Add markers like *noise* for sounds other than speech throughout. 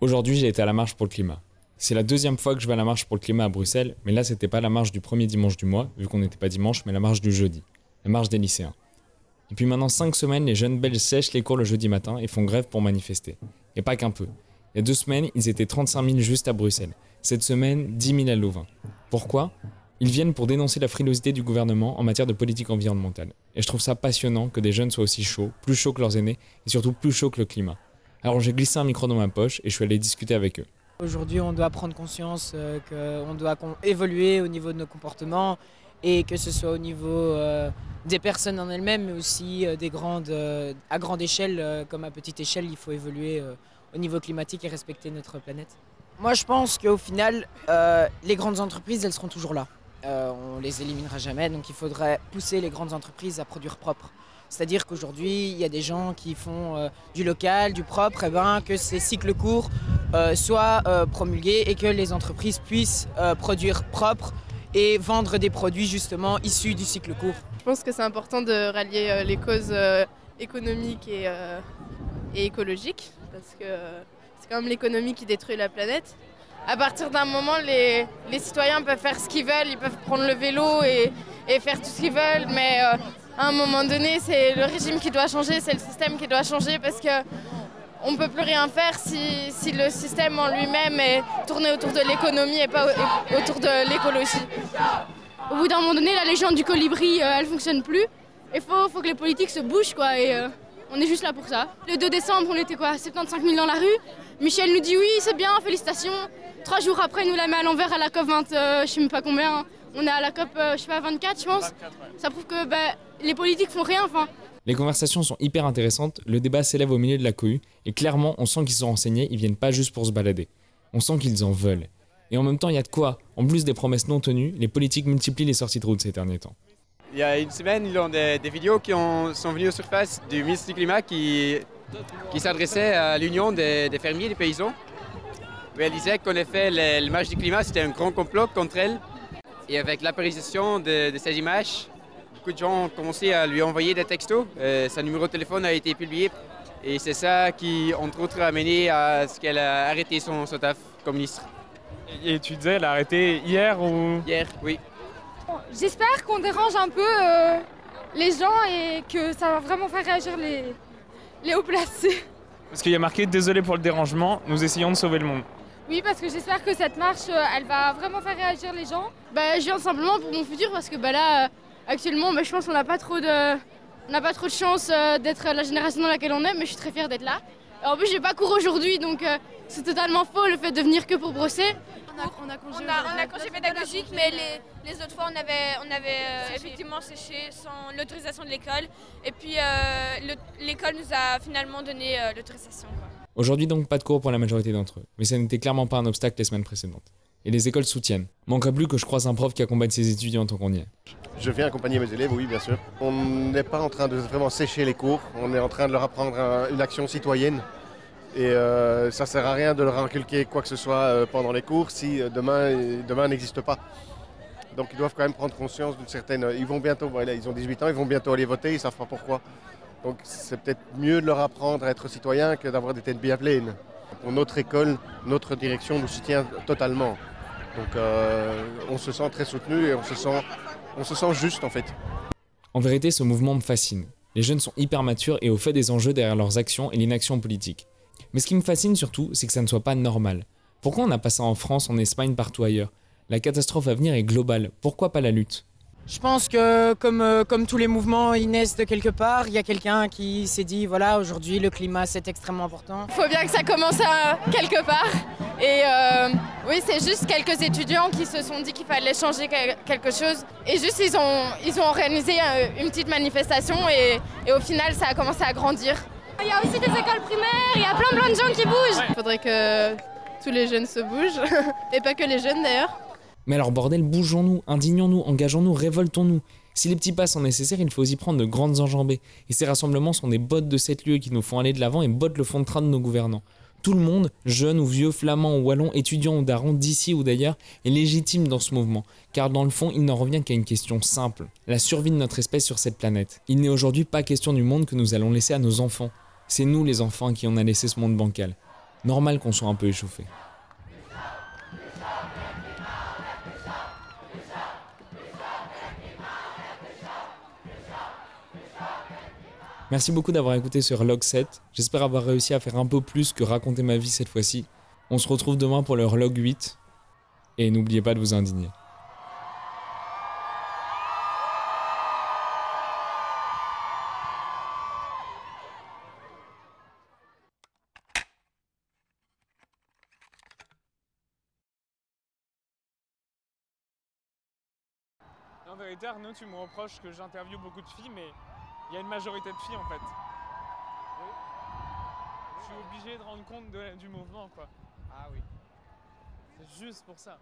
Aujourd'hui, j'ai été à la marche pour le climat. C'est la deuxième fois que je vais à la marche pour le climat à Bruxelles, mais là, c'était pas la marche du premier dimanche du mois, vu qu'on n'était pas dimanche, mais la marche du jeudi, la marche des lycéens. Depuis maintenant 5 semaines, les jeunes Belges sèchent les cours le jeudi matin et font grève pour manifester. Et pas qu'un peu. Il y a deux semaines, ils étaient 35 000 juste à Bruxelles. Cette semaine, 10 000 à Louvain. Pourquoi? Ils viennent pour dénoncer la frilosité du gouvernement en matière de politique environnementale. Et je trouve ça passionnant que des jeunes soient aussi chauds, plus chauds que leurs aînés, et surtout plus chauds que le climat. Alors j'ai glissé un micro dans ma poche et je suis allé discuter avec eux. Aujourd'hui, on doit prendre conscience euh, qu'on doit évoluer au niveau de nos comportements et que ce soit au niveau euh, des personnes en elles-mêmes, mais aussi euh, à grande échelle comme à petite échelle, il faut évoluer au niveau climatique et respecter notre planète. Moi, je pense qu'au final, les grandes entreprises, elles seront toujours là. on les éliminera jamais, donc il faudrait pousser les grandes entreprises à produire propre. C'est-à-dire qu'aujourd'hui, il y a des gens qui font du local, du propre, et ben, que ces cycles courts soient promulgués et que les entreprises puissent produire propre et vendre des produits justement issus du cycle court. Je pense que c'est important de rallier euh, les causes euh, économiques et, euh, écologiques parce que c'est quand même l'économie qui détruit la planète. À partir d'un moment, les, citoyens peuvent faire ce qu'ils veulent, ils peuvent prendre le vélo et faire tout ce qu'ils veulent, mais à un moment donné, c'est le régime qui doit changer, c'est le système qui doit changer parce que on ne peut plus rien faire si, le système en lui-même est tourné autour de l'économie et pas autour de l'écologie. Au bout d'un moment donné, la légende du colibri, euh, elle fonctionne plus. Il faut, faut, que les politiques se bougent, quoi, et euh, on est juste là pour ça. Le 2 décembre, on était quoi 75 000 dans la rue. Michel nous dit oui, c'est bien, félicitations. Trois jours après, il nous la met à l'envers à la COP 20, euh, je sais même pas combien. On est à la COP, je sais pas, 24, je pense. Ça prouve que ben, les politiques font rien, enfin. Les conversations sont hyper intéressantes, le débat s'élève au milieu de la cohue, et clairement, on sent qu'ils sont renseignés, ils viennent pas juste pour se balader. On sent qu'ils en veulent. Et en même temps, il y a de quoi. En plus des promesses non tenues, les politiques multiplient les sorties de route ces derniers temps. Il y a une semaine, ils ont des, vidéos qui sont venues aux surface du ministre du Climat qui, qui s'adressait à l'Union des, fermiers et des paysans. Elle disait qu'en effet, le, le du climat, c'était un grand complot contre elle. Et avec l'apparition de, de ces images, beaucoup de gens ont commencé à lui envoyer des textos. Euh, sa numéro de téléphone a été publié. Et c'est ça qui, entre autres, a mené à ce qu'elle a arrêté son, son taf comme ministre. Et tu disais, elle a arrêté hier ou? Hier, oui. J'espère qu'on dérange un peu euh, les gens et que ça va vraiment faire réagir les, les hauts placés. Parce qu'il y a marqué Désolé pour le dérangement, nous essayons de sauver le monde. Oui, parce que j'espère que cette marche, euh, elle va vraiment faire réagir les gens. Bah, je viens simplement pour mon futur parce que bah, là, actuellement, je pense qu'on n'a pas trop de, n'a pas trop de chance euh, d'être la génération dans laquelle on est, mais je suis très fière d'être là. En plus, j'ai pas cours aujourd'hui, donc euh, c'est totalement faux le fait de venir que pour brosser. On a, congé, pédagogique, mais les, autres fois, on avait, on avait euh, effectivement séché sans l'autorisation de l'école. Et puis, l'école nous a finalement donné l'autorisation. Aujourd'hui, donc, pas de cours pour la majorité d'entre eux, mais ça n'était clairement pas un obstacle les semaines précédentes et les écoles soutiennent. Manquerait plus que je croise un prof qui accompagne ses étudiants tant qu'on y est. Je viens accompagner mes élèves, oui, bien sûr. On n'est pas en train de vraiment sécher les cours, on est en train de leur apprendre une action citoyenne. Et euh, ça sert à rien de leur inculquer quoi que ce soit euh, pendant les cours si euh, demain, demain n'existe pas. Donc ils doivent quand même prendre conscience d'une certaine. Ils vont bientôt, voilà, ils ont 18 ans, ils vont bientôt aller voter, ils ne savent pas pourquoi. Donc c'est peut-être mieux de leur apprendre à être citoyen que d'avoir des têtes bien pleines. Notre école, notre direction nous soutient totalement. Donc euh, on se sent très soutenu et on se sent, on se sent juste en fait. En vérité, ce mouvement me fascine. Les jeunes sont hyper matures et au fait des enjeux derrière leurs actions et l'inaction politique. Mais ce qui me fascine surtout, c'est que ça ne soit pas normal. Pourquoi on n'a pas ça en France, en Espagne, partout ailleurs? La catastrophe à venir est globale. Pourquoi pas la lutte? Je pense que comme, euh, comme tous les mouvements, ils naissent de quelque part. Il y a quelqu'un qui s'est dit, voilà, aujourd'hui le climat c'est extrêmement important. Il faut bien que ça commence à quelque part. Et euh, oui, c'est juste quelques étudiants qui se sont dit qu'il fallait changer quelque chose. Et juste, ils ont, ils ont organisé euh, une petite manifestation et, et au final, ça a commencé à grandir. Il y a aussi des écoles primaires, il y a plein plein de gens qui bougent. Il faudrait que tous les jeunes se bougent, *laughs* et pas que les jeunes d'ailleurs. Mais alors bordel, bougeons-nous, indignons-nous, engageons-nous, révoltons-nous. Si les petits pas sont nécessaires, il faut y prendre de grandes enjambées. Et ces rassemblements sont des bottes de cette lieu qui nous font aller de l'avant et bottent le fond de train de nos gouvernants. Tout le monde, jeune ou vieux, flamand ou wallon, étudiant ou daron, d'ici ou d'ailleurs, est légitime dans ce mouvement, car dans le fond, il n'en revient qu'à une question simple, la survie de notre espèce sur cette planète. Il n'est aujourd'hui pas question du monde que nous allons laisser à nos enfants. C'est nous les enfants qui en a laissé ce monde bancal. Normal qu'on soit un peu échauffé. Merci beaucoup d'avoir écouté sur Log 7. J'espère avoir réussi à faire un peu plus que raconter ma vie cette fois-ci. On se retrouve demain pour leur Log 8. Et n'oubliez pas de vous indigner. En vérité, tu me reproches que j'interviewe beaucoup de filles, mais il y a une majorité de filles en fait. Je suis obligé de rendre compte de- du mouvement, quoi. Ah oui. C'est juste pour ça.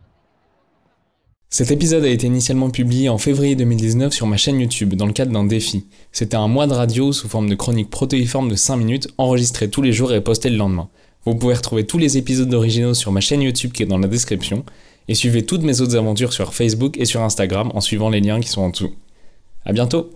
Cet épisode a été initialement publié en février 2019 sur ma chaîne YouTube dans le cadre d'un défi. C'était un mois de radio sous forme de chronique protéiforme de 5 minutes enregistrée tous les jours et postée le lendemain. Vous pouvez retrouver tous les épisodes originaux sur ma chaîne YouTube qui est dans la description et suivez toutes mes autres aventures sur Facebook et sur Instagram en suivant les liens qui sont en dessous. À bientôt